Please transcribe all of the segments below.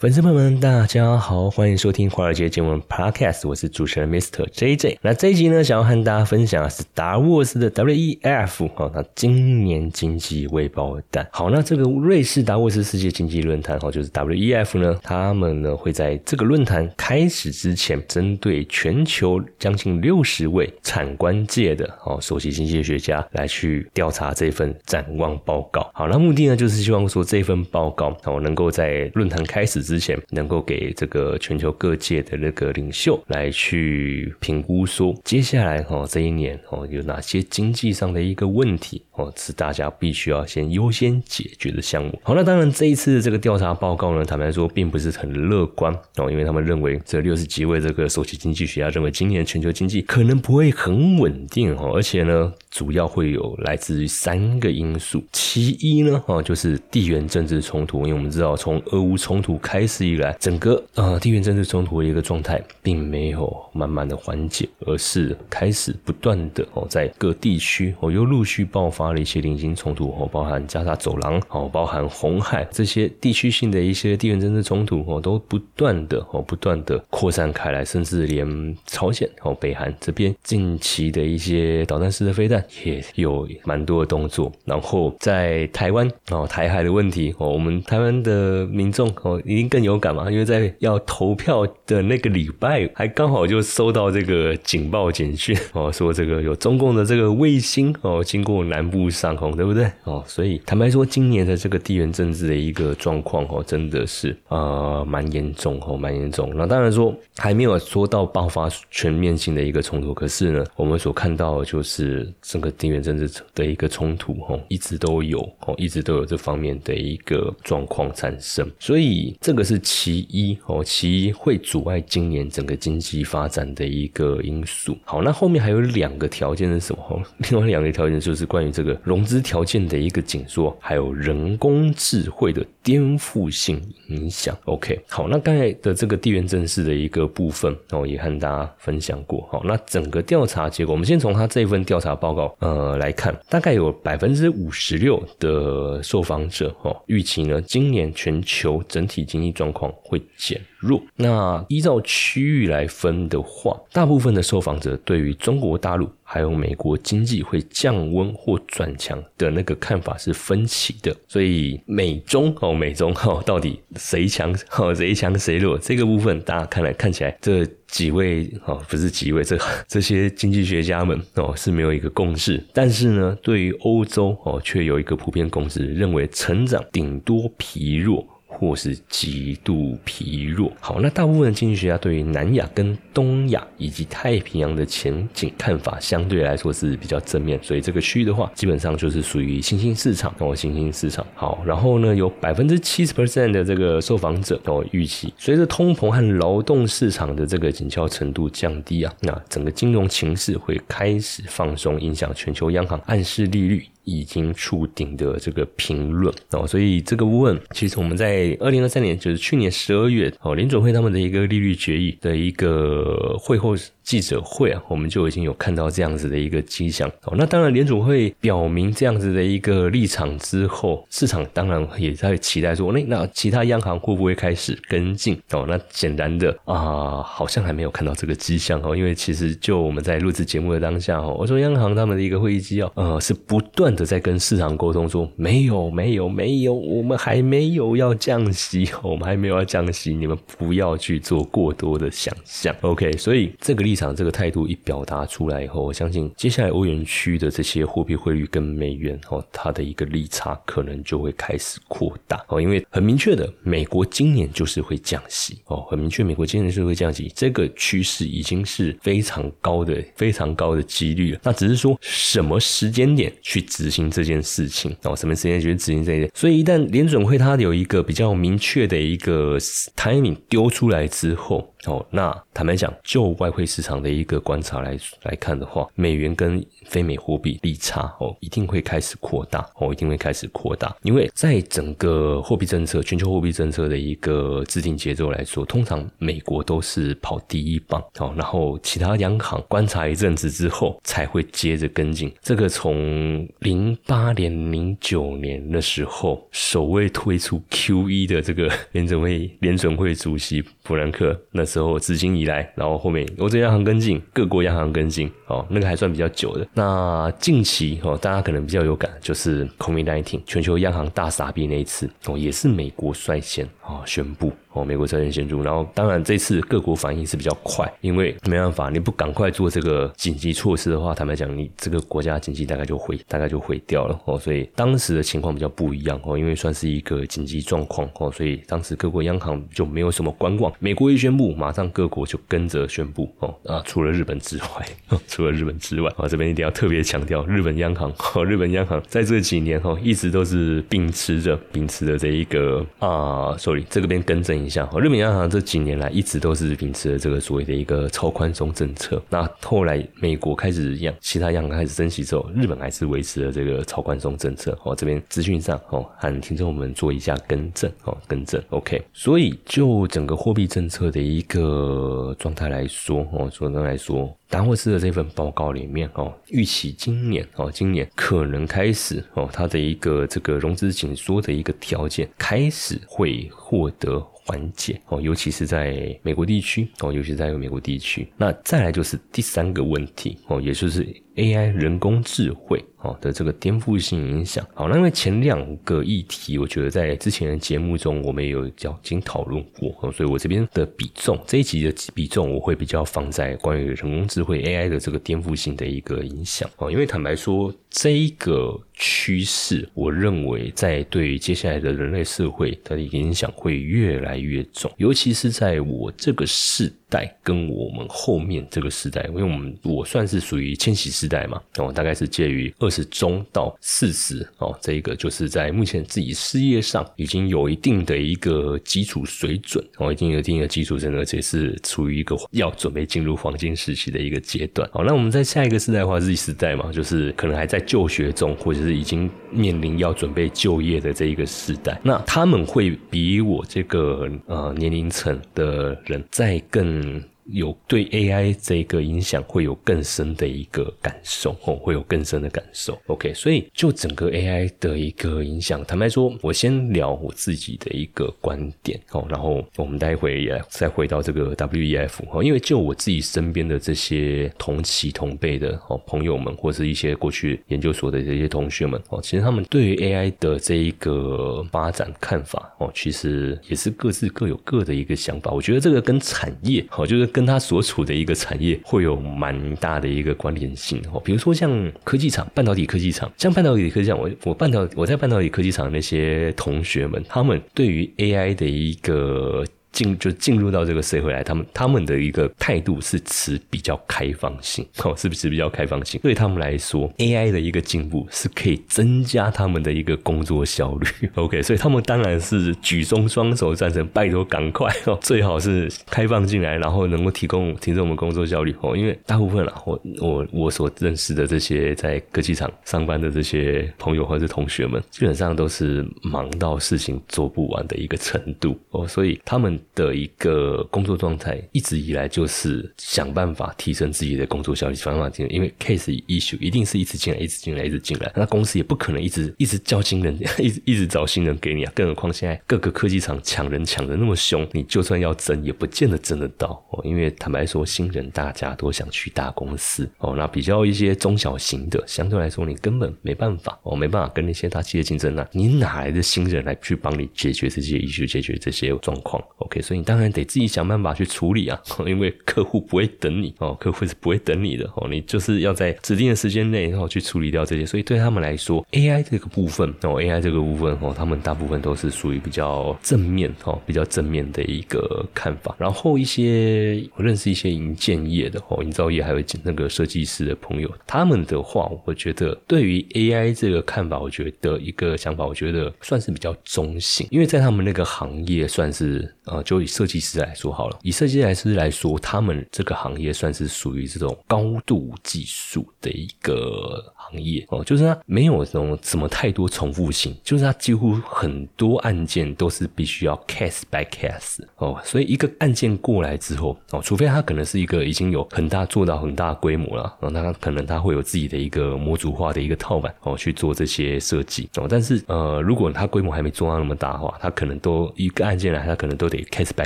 粉丝朋友们，大家好，欢迎收听华尔街见闻 Podcast，我是主持人 Mr. JJ。那这一集呢，想要和大家分享的是达沃斯的 WEF 哦，那今年经济未爆弹。好，那这个瑞士达沃斯世界经济论坛哦，就是 WEF 呢，他们呢会在这个论坛开始之前，针对全球将近六十位产官界的哦首席经济学家来去调查这份展望报告。好，那目的呢就是希望说这份报告哦能够在论坛开始。之前能够给这个全球各界的那个领袖来去评估，说接下来哦这一年哦有哪些经济上的一个问题哦是大家必须要先优先解决的项目。好，那当然这一次的这个调查报告呢，坦白说并不是很乐观哦，因为他们认为这六十几位这个首席经济学家认为今年全球经济可能不会很稳定哦，而且呢主要会有来自于三个因素，其一呢哦就是地缘政治冲突，因为我们知道从俄乌冲突开开始以来，整个呃地缘政治冲突的一个状态，并没有慢慢的缓解，而是开始不断的哦，在各地区哦又陆续爆发了一些零星冲突哦，包含加沙走廊哦，包含红海这些地区性的一些地缘政治冲突哦，都不断的哦不断的扩散开来，甚至连朝鲜哦北韩这边近期的一些导弹式的飞弹也有蛮多的动作，然后在台湾哦台海的问题哦，我们台湾的民众哦已经。更有感嘛？因为在要投票的那个礼拜，还刚好就收到这个警报简讯 哦，说这个有中共的这个卫星哦经过南部上空，对不对？哦，所以坦白说，今年的这个地缘政治的一个状况哦，真的是呃蛮严重哦，蛮严重。那当然说还没有说到爆发全面性的一个冲突，可是呢，我们所看到的就是整个地缘政治的一个冲突哦，一直都有哦，一直都有这方面的一个状况产生，所以这个。这是其一哦，其一会阻碍今年整个经济发展的一个因素。好，那后面还有两个条件是什么？另外两个条件就是关于这个融资条件的一个紧缩，还有人工智慧的颠覆性影响。OK，好，那刚才的这个地缘政治的一个部分哦，也和大家分享过。好，那整个调查结果，我们先从他这一份调查报告呃来看，大概有百分之五十六的受访者哦预期呢，今年全球整体经济。状况会减弱。那依照区域来分的话，大部分的受访者对于中国大陆还有美国经济会降温或转强的那个看法是分歧的。所以美中哦，美中哦，到底谁强哦，谁强谁弱？这个部分大家看来看起来，这几位哦，不是几位，这 这些经济学家们哦是没有一个共识。但是呢，对于欧洲哦，却有一个普遍共识，认为成长顶多疲弱。或是极度疲弱。好，那大部分的经济学家对于南亚跟东亚以及太平洋的前景看法相对来说是比较正面，所以这个区域的话，基本上就是属于新兴市场哦，新兴市场。好，然后呢，有百分之七十 percent 的这个受访者哦预期，随着通膨和劳动市场的这个紧俏程度降低啊，那整个金融情势会开始放松，影响全球央行暗示利率。已经触顶的这个评论。哦，所以这个问其实我们在二零二三年，就是去年十二月哦，联准会他们的一个利率决议的一个会后记者会啊，我们就已经有看到这样子的一个迹象哦。那当然，联储会表明这样子的一个立场之后，市场当然也在期待说，那那其他央行会不会开始跟进哦？那显然的啊，好像还没有看到这个迹象哦，因为其实就我们在录制节目的当下哦，我说央行他们的一个会议纪要呃是不断的。在跟市场沟通说没有没有没有，我们还没有要降息，我们还没有要降息，你们不要去做过多的想象。OK，所以这个立场、这个态度一表达出来以后，我相信接下来欧元区的这些货币汇率跟美元哦，它的一个利差可能就会开始扩大哦，因为很明确的，美国今年就是会降息哦，很明确，美国今年是会降息，这个趋势已经是非常高的、非常高的几率了。那只是说什么时间点去。执行这件事情哦，什么时间去执行这件？所以一旦联准会它有一个比较明确的一个 timing 丢出来之后，哦，那坦白讲，就外汇市市场的一个观察来来看的话，美元跟非美货币利差哦，一定会开始扩大哦，一定会开始扩大，因为在整个货币政策、全球货币政策的一个制定节奏来说，通常美国都是跑第一棒哦，然后其他央行观察一阵子之后才会接着跟进。这个从零八年、零九年的时候，首位推出 QE 的这个联准会联准会主席弗兰克那。时候至今以来，然后后面欧洲央行跟进，各国央行跟进，哦，那个还算比较久的。那近期哦，大家可能比较有感，就是 COVID-19 全球央行大傻逼那一次哦，也是美国率先哦宣布。哦，美国责任先助，然后当然这次各国反应是比较快，因为没办法，你不赶快做这个紧急措施的话，坦白讲，你这个国家经济大概就毁，大概就毁掉了哦。所以当时的情况比较不一样哦，因为算是一个紧急状况哦，所以当时各国央行就没有什么观望。美国一宣布，马上各国就跟着宣布哦啊，除了日本之外，哦除了日本之外，哦这边一定要特别强调，日本央行哦，日本央行在这几年哦，一直都是秉持着秉持着这一个啊，sorry，这个边更正。一下，日本央行这几年来一直都是秉持了这个所谓的一个超宽松政策。那后来美国开始样，其他央行开始升息之后，日本还是维持了这个超宽松政策。哦，这边资讯上哦，和听众们做一下更正哦，更正。OK，所以就整个货币政策的一个状态来说，哦，总的来说。达沃斯的这份报告里面哦，预期今年哦，今年可能开始哦，它的一个这个融资紧缩的一个条件开始会获得缓解哦，尤其是在美国地区哦，尤其在美国地区。那再来就是第三个问题哦，也就是 AI 人工智慧。哦的这个颠覆性影响，好，那因为前两个议题，我觉得在之前的节目中我们也有较经讨论过，所以我这边的比重这一集的比重我会比较放在关于人工智慧 AI 的这个颠覆性的一个影响。哦，因为坦白说，这一个趋势，我认为在对接下来的人类社会它的影响会越来越重，尤其是在我这个世代跟我们后面这个时代，因为我们我算是属于千禧时代嘛，哦，大概是介于二。十中到四十哦，这一个就是在目前自己事业上已经有一定的一个基础水准哦，已经有一定的基础，真的而且是处于一个要准备进入黄金时期的一个阶段。好，那我们在下一个时代的话，Z 时代嘛，就是可能还在就学中，或者是已经面临要准备就业的这一个时代，那他们会比我这个呃年龄层的人再更。Hmm. 有对 AI 这个影响会有更深的一个感受哦，会有更深的感受。OK，所以就整个 AI 的一个影响，坦白说，我先聊我自己的一个观点哦，然后我们待会也再回到这个 WEF 哦，因为就我自己身边的这些同期同辈的哦朋友们，或是一些过去研究所的这些同学们哦，其实他们对于 AI 的这一个发展看法哦，其实也是各自各有各的一个想法。我觉得这个跟产业哦，就是跟跟他所处的一个产业会有蛮大的一个关联性哦，比如说像科技厂、半导体科技厂，像半导体科技厂，我我半导我在半导体科技厂那些同学们，他们对于 AI 的一个。进就进入到这个社会来，他们他们的一个态度是持比较开放性，哦，是不是比较开放性？对他们来说，AI 的一个进步是可以增加他们的一个工作效率。OK，所以他们当然是举中双手赞成，拜托赶快 哦，最好是开放进来，然后能够提供提升我们工作效率哦。因为大部分啊，我我我所认识的这些在科技厂上班的这些朋友或者同学们，基本上都是忙到事情做不完的一个程度哦，所以他们。的一个工作状态，一直以来就是想办法提升自己的工作效率，想办法提升，因为 case issue 一定是一直进来，一直进来，一直进来，那公司也不可能一直 一直叫新人，一直一直找新人给你啊。更何况现在各个科技厂抢人抢的那么凶，你就算要争，也不见得争得到哦。因为坦白说，新人大家都想去大公司哦，那比较一些中小型的，相对来说你根本没办法哦，没办法跟那些大企业竞争啊。你哪来的新人来去帮你解决这些 issue，解决这些状况？OK。所以你当然得自己想办法去处理啊，因为客户不会等你哦，客户是不会等你的哦，你就是要在指定的时间内然后去处理掉这些。所以对他们来说，AI 这个部分哦，AI 这个部分哦，他们大部分都是属于比较正面哦，比较正面的一个看法。然后一些我认识一些营建业的哦，营造业还有那个设计师的朋友，他们的话，我觉得对于 AI 这个看法，我觉得一个想法，我觉得算是比较中性，因为在他们那个行业算是呃。就以设计师来说好了，以设计师来说，他们这个行业算是属于这种高度技术的一个行业哦，就是它没有什么什么太多重复性，就是它几乎很多案件都是必须要 case by case 哦，所以一个案件过来之后哦，除非它可能是一个已经有很大做到很大规模了，哦，那可能它会有自己的一个模组化的一个套板哦去做这些设计。哦，但是呃，如果它规模还没做到那么大的话，它可能都一个案件来，它可能都得 case by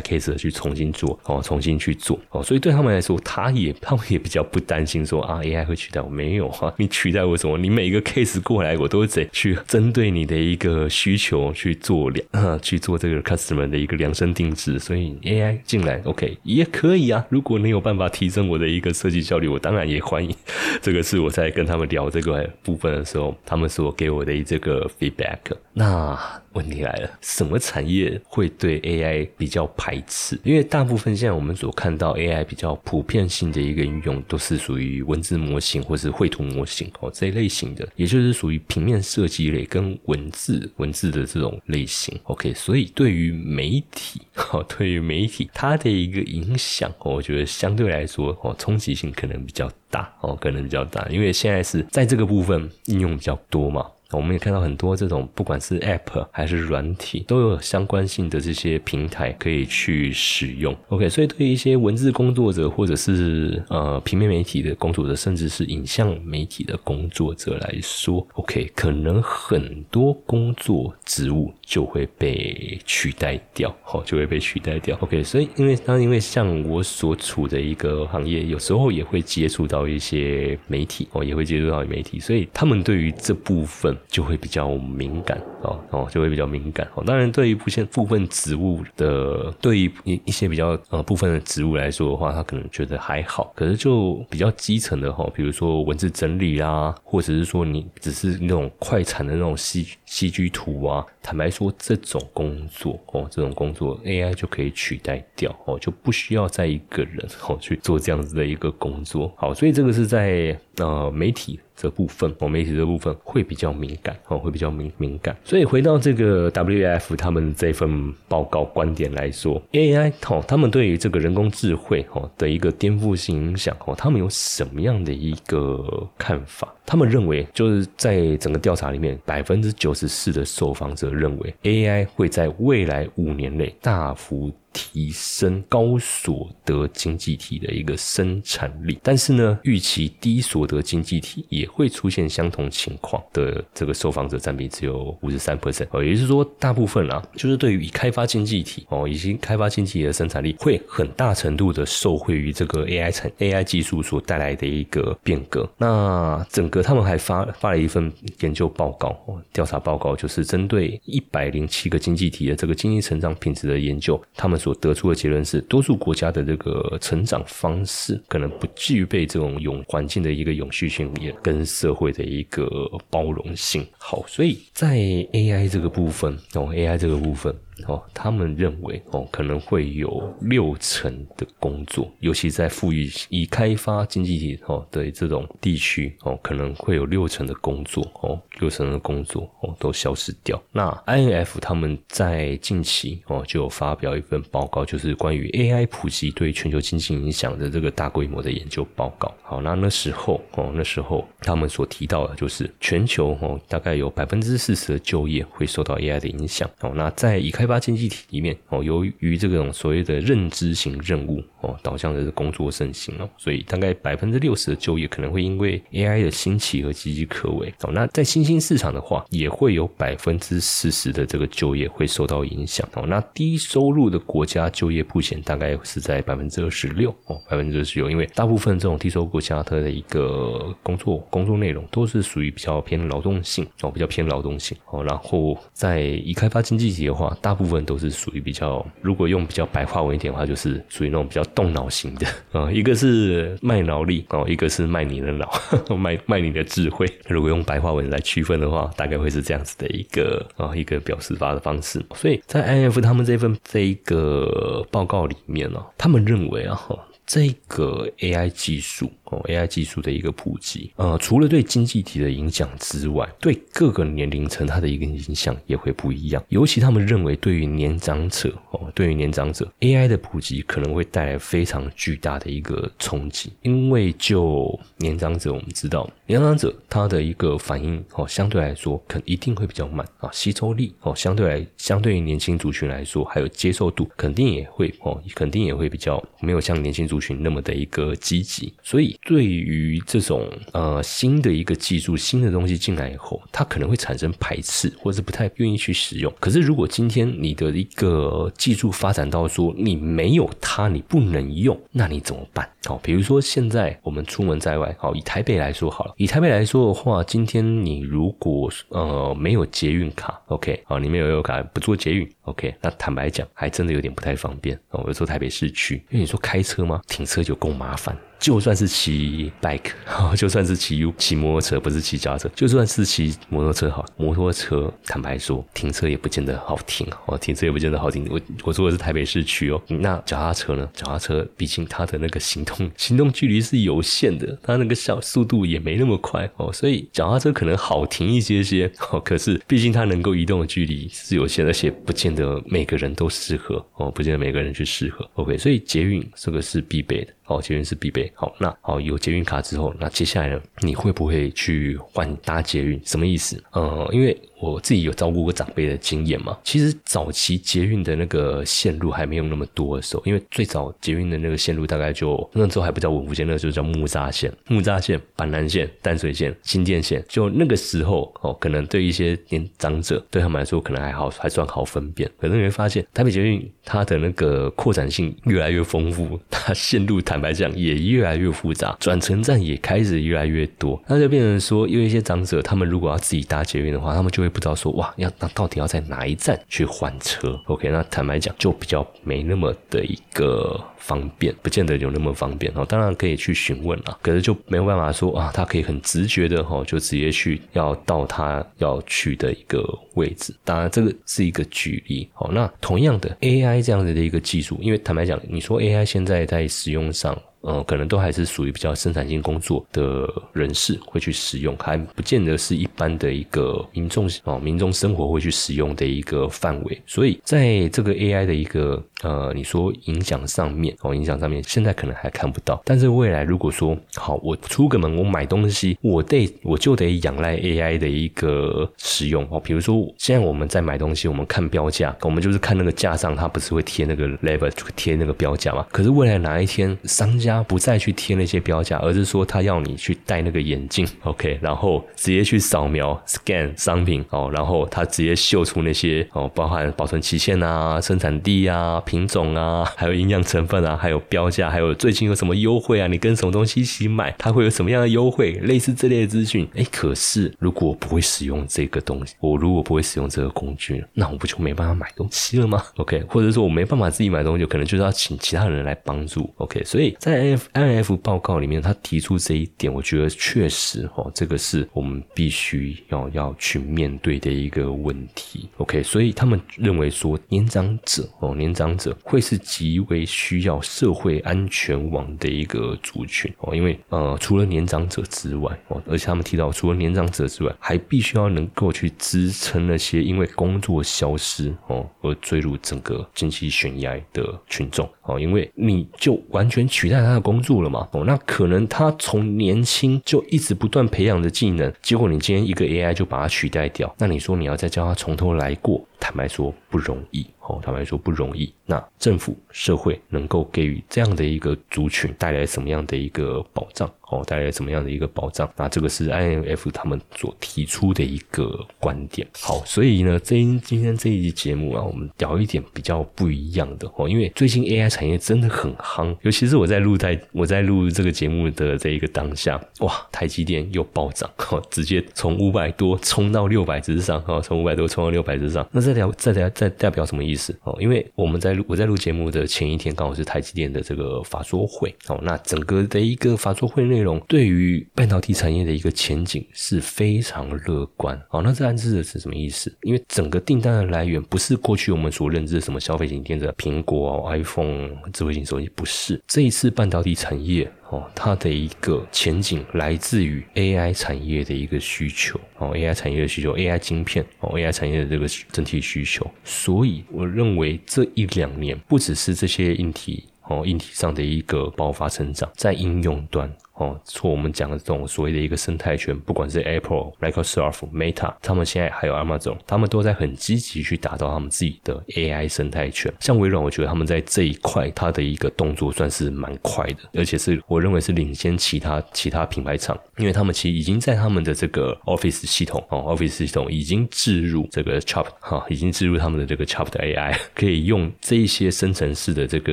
case 去重新做哦，重新去做。哦，所以对他们来说，他也他们也比较不担心说啊 AI 会取代我，没有哈，你取代我为什么？你每一个 case 过来，我都得去针对你的一个需求去做量，去做这个 customer 的一个量身定制。所以 AI 进来 OK 也可以啊，如果你有办法提升我的一个设计效率，我当然也欢迎。这个是我在跟他们聊这个部分的时候，他们所给我的这个 feedback。那问题来了，什么产业会对 AI 比较排斥？因为大部分现在我们所看到 AI 比较普遍性的一个应用，都是属于文字模型或是绘图模型哦这一类型的，也就是属于平面设计类跟文字文字的这种类型。OK，所以对于媒体哦，对于媒体它的一个影响，我觉得相对来说哦，冲击性可能比较大哦，可能比较大，因为现在是在这个部分应用比较多嘛。我们也看到很多这种，不管是 App 还是软体，都有相关性的这些平台可以去使用。OK，所以对于一些文字工作者，或者是呃平面媒体的工作者，甚至是影像媒体的工作者来说，OK，可能很多工作职务就会被取代掉，好，就会被取代掉。OK，所以因为当因为像我所处的一个行业，有时候也会接触到一些媒体，哦，也会接触到媒体，所以他们对于这部分。就会比较敏感哦哦，就会比较敏感哦。当然，对于部分部分植物的，对于一一些比较呃部分的植物来说的话，他可能觉得还好。可是就比较基层的哈，比如说文字整理啦，或者是说你只是那种快产的那种戏戏剧图啊，坦白说，这种工作哦，这种工作 AI 就可以取代掉哦，就不需要再一个人哦去做这样子的一个工作。好，所以这个是在呃媒体。这部分哦，媒体这部分会比较敏感哦，会比较敏敏感。所以回到这个 W F 他们这份报告观点来说，A I 哦，他们对于这个人工智慧哦的一个颠覆性影响哦，他们有什么样的一个看法？他们认为，就是在整个调查里面，百分之九十四的受访者认为 A I 会在未来五年内大幅。提升高所得经济体的一个生产力，但是呢，预期低所得经济体也会出现相同情况的这个受访者占比只有五十三 percent 哦，也就是说，大部分啊，就是对于已开发经济体哦，已经开发经济体的生产力会很大程度的受惠于这个 AI 产 AI 技术所带来的一个变革。那整个他们还发发了一份研究报告哦，调查报告就是针对一百零七个经济体的这个经济成长品质的研究，他们。所得出的结论是，多数国家的这个成长方式可能不具备这种永环境的一个永续性，也跟社会的一个包容性。好，所以在 AI 这个部分哦，AI 这个部分。哦，他们认为哦，可能会有六成的工作，尤其在富裕已开发经济体哦的这种地区哦，可能会有六成的工作哦，六成的工作哦都消失掉。那 INF 他们在近期哦就发表一份报告，就是关于 AI 普及对全球经济影响的这个大规模的研究报告。好，那那时候哦，那时候他们所提到的就是全球哦大概有百分之四十的就业会受到 AI 的影响。哦，那在已开开发经济体里面哦，由于这种所谓的认知型任务哦导向的工作盛行哦，所以大概百分之六十的就业可能会因为 AI 的兴起而岌岌可危哦。那在新兴市场的话，也会有百分之四十的这个就业会受到影响哦。那低收入的国家就业普险大概是在百分之二十六哦，百分之二十六，因为大部分这种低收入国家它的一个工作工作内容都是属于比较偏劳动性哦，比较偏劳动性哦。然后在已开发经济体的话，大部分都是属于比较，如果用比较白话文一点的话，就是属于那种比较动脑型的啊。一个是卖脑力哦，一个是卖你的脑，卖卖你的智慧。如果用白话文来区分的话，大概会是这样子的一个啊一个表示法的方式。所以在 I F 他们这份这一个报告里面呢，他们认为啊。这个 AI 技术哦，AI 技术的一个普及，呃，除了对经济体的影响之外，对各个年龄层它的一个影响也会不一样。尤其他们认为，对于年长者哦，对于年长者，AI 的普及可能会带来非常巨大的一个冲击，因为就年长者，我们知道年长者他的一个反应哦，相对来说肯一定会比较慢啊，吸收力哦，相对来相对于年轻族群来说，还有接受度肯定也会哦，肯定也会比较没有像年轻族族群那么的一个积极。所以对于这种呃新的一个技术、新的东西进来以后，它可能会产生排斥，或者是不太愿意去使用。可是如果今天你的一个技术发展到说你没有它，你不能用，那你怎么办？好，比如说现在我们出门在外，好，以台北来说好了，以台北来说的话，今天你如果呃没有捷运卡，OK，好，你没有有卡不做捷运，OK，那坦白讲，还真的有点不太方便。哦，我说台北市区，因为你说开车吗？停车就够麻烦。就算是骑 bike，就算是骑骑摩托车，不是骑脚踏车，就算是骑摩托车好，摩托车坦白说，停车也不见得好停哦，停车也不见得好停。我我说的是台北市区哦，那脚踏车呢？脚踏车毕竟它的那个行动 行动距离是有限的，它那个小速度也没那么快哦，所以脚踏车可能好停一些些哦。可是毕竟它能够移动的距离是有限，而且不见得每个人都适合哦，不见得每个人去适合。OK，所以捷运这个是必备的。哦，捷运是必备。好，那好有捷运卡之后，那接下来呢？你会不会去换搭捷运？什么意思？呃，因为。我自己有照顾过长辈的经验嘛？其实早期捷运的那个线路还没有那么多的时候，因为最早捷运的那个线路大概就那时候还不叫文福线，那时候叫木栅线、木栅线、板南线、淡水线、新店线。就那个时候哦，可能对一些年长者对他们来说可能还好，还算好分辨。可是你会发现，台北捷运它的那个扩展性越来越丰富，它线路坦白讲也越来越复杂，转乘站也开始越来越多，那就变成说，因为一些长者他们如果要自己搭捷运的话，他们就会。不知道说哇，要那到底要在哪一站去换车？OK，那坦白讲就比较没那么的一个方便，不见得有那么方便哦。当然可以去询问啊，可是就没有办法说啊，他可以很直觉的哈，就直接去要到他要去的一个位置。当然这个是一个举例哦。那同样的 AI 这样子的一个技术，因为坦白讲，你说 AI 现在在使用上。呃，可能都还是属于比较生产性工作的人士会去使用，还不见得是一般的一个民众哦，民众生活会去使用的一个范围。所以在这个 AI 的一个呃，你说影响上面哦，影响上面现在可能还看不到，但是未来如果说好，我出个门，我买东西，我得我就得仰赖 AI 的一个使用哦。比如说现在我们在买东西，我们看标价，我们就是看那个架上，它不是会贴那个 label，就贴那个标价嘛？可是未来哪一天商家他不再去贴那些标价，而是说他要你去戴那个眼镜，OK，然后直接去扫描 scan 商品哦，然后他直接秀出那些哦，包含保存期限啊、生产地啊、品种啊，还有营养成分啊，还有标价，还有最近有什么优惠啊？你跟什么东西一起买，它会有什么样的优惠？类似这类的资讯。哎，可是如果我不会使用这个东西，我如果不会使用这个工具，那我不就没办法买东西了吗？OK，或者说我没办法自己买东西，可能就是要请其他人来帮助。OK，所以在 F I F 报告里面，他提出这一点，我觉得确实哦，这个是我们必须要要去面对的一个问题。OK，所以他们认为说，年长者哦，年长者会是极为需要社会安全网的一个族群哦，因为呃，除了年长者之外哦，而且他们提到，除了年长者之外，还必须要能够去支撑那些因为工作消失哦而坠入整个经济悬崖的群众哦，因为你就完全取代他的工作。了嘛？哦，那可能他从年轻就一直不断培养的技能，结果你今天一个 AI 就把它取代掉，那你说你要再教他从头来过，坦白说不容易。哦，坦白说不容易。那政府社会能够给予这样的一个族群带来什么样的一个保障？哦，带来什么样的一个保障？那这个是 IMF 他们所提出的一个观点。好，所以呢，这今天这一集节目啊，我们聊一点比较不一样的哦，因为最近 AI 产业真的很夯，尤其是我在录在我在录这个节目的这一个当下，哇，台积电又暴涨，哦，直接从五百多冲到六百之上，哦，从五百多冲到六百之上。那再聊再聊再。这代表什么意思哦？因为我们在录我在录节目的前一天，刚好是台积电的这个法说会哦。那整个的一个法说会内容，对于半导体产业的一个前景是非常乐观哦。那这暗示的是什么意思？因为整个订单的来源不是过去我们所认知的什么消费型电子、苹果、iPhone、智慧型手机，不是。这一次半导体产业。哦，它的一个前景来自于 AI 产业的一个需求哦，AI 产业的需求，AI 晶片哦，AI 产业的这个整体需求，所以我认为这一两年不只是这些硬体哦，硬体上的一个爆发成长，在应用端。哦，错，我们讲的这种所谓的一个生态圈，不管是 Apple、Microsoft、Meta，他们现在还有 Amazon，他们都在很积极去打造他们自己的 AI 生态圈。像微软，我觉得他们在这一块，它的一个动作算是蛮快的，而且是我认为是领先其他其他品牌厂，因为他们其实已经在他们的这个 Office 系统哦，Office 系统已经置入这个 Chop 哈，已经置入他们的这个 Chop 的 AI，可以用这一些生成式的这个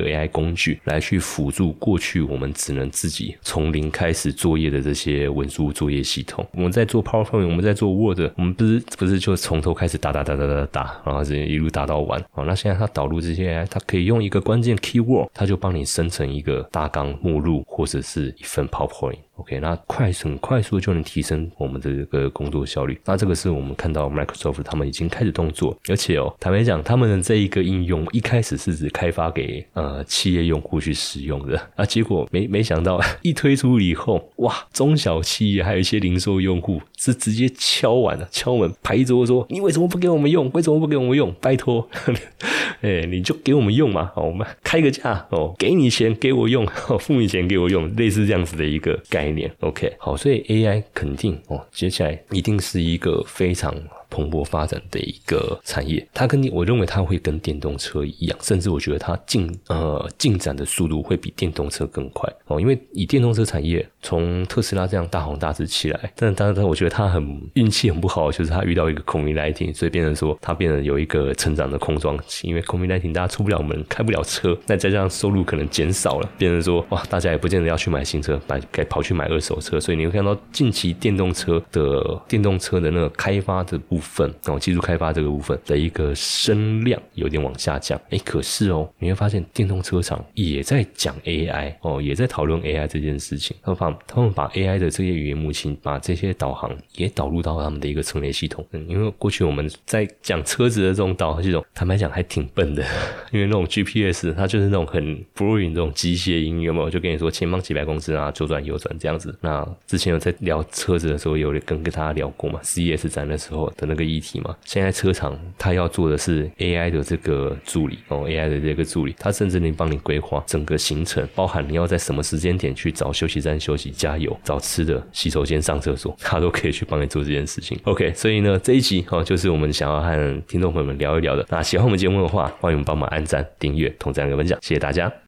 AI 工具来去辅助过去我们只能自己从零。开始作业的这些文书作业系统，我们在做 PowerPoint，我们在做 Word，我们不是不是就从头开始打打打打打打，然后一路打到完。哦，那现在它导入这些，它可以用一个关键 Keyword，它就帮你生成一个大纲目录或者是一份 PowerPoint。OK，那快很快速就能提升我们的这个工作效率。那这个是我们看到 Microsoft 他们已经开始动作，而且哦，坦白讲，他们的这一个应用一开始是指开发给呃企业用户去使用的啊，结果没没想到 一推出以后，哇，中小企业还有一些零售用户是直接敲完了敲门拍桌说：“你为什么不给我们用？为什么不给我们用？拜托，哎，你就给我们用嘛，好，我们开个价哦，给你钱给我用，付你钱给我用，类似这样子的一个概概念。OK，好，所以 AI 肯定哦，接下来一定是一个非常。蓬勃发展的一个产业，它跟我认为它会跟电动车一样，甚至我觉得它进呃进展的速度会比电动车更快哦。因为以电动车产业从特斯拉这样大红大紫起来，但当然我觉得它很运气很不好，就是它遇到一个 COVID-19，所以变成说它变成有一个成长的空窗期。因为 COVID-19 大家出不了门，开不了车，那再加上收入可能减少了，变成说哇，大家也不见得要去买新车，买该跑去买二手车，所以你会看到近期电动车的电动车的那个开发的部。分哦，技术开发这个部分的一个声量有点往下降，哎，可是哦，你会发现电动车厂也在讲 AI 哦，也在讨论 AI 这件事情。他们把他们把 AI 的这些语言模型，把这些导航也导入到他们的一个车内系统。嗯，因为过去我们在讲车子的这种导航系统，坦白讲还挺笨的，因为那种 GPS 它就是那种很 boring 这种机械音，有没有？就跟你说前方几百公尺啊，左转右转这样子。那之前有在聊车子的时候，有跟跟大家聊过嘛？CES 展的时候等。那个议题嘛，现在车厂它要做的是 AI 的这个助理哦，AI 的这个助理，他甚至能帮你规划整个行程，包含你要在什么时间点去找休息站休息、加油、找吃的、洗手间、上厕所，他都可以去帮你做这件事情。OK，所以呢，这一集哦，就是我们想要和听众朋友们聊一聊的。那喜欢我们节目的话，欢迎帮忙按赞、订阅、同赞跟分享，谢谢大家。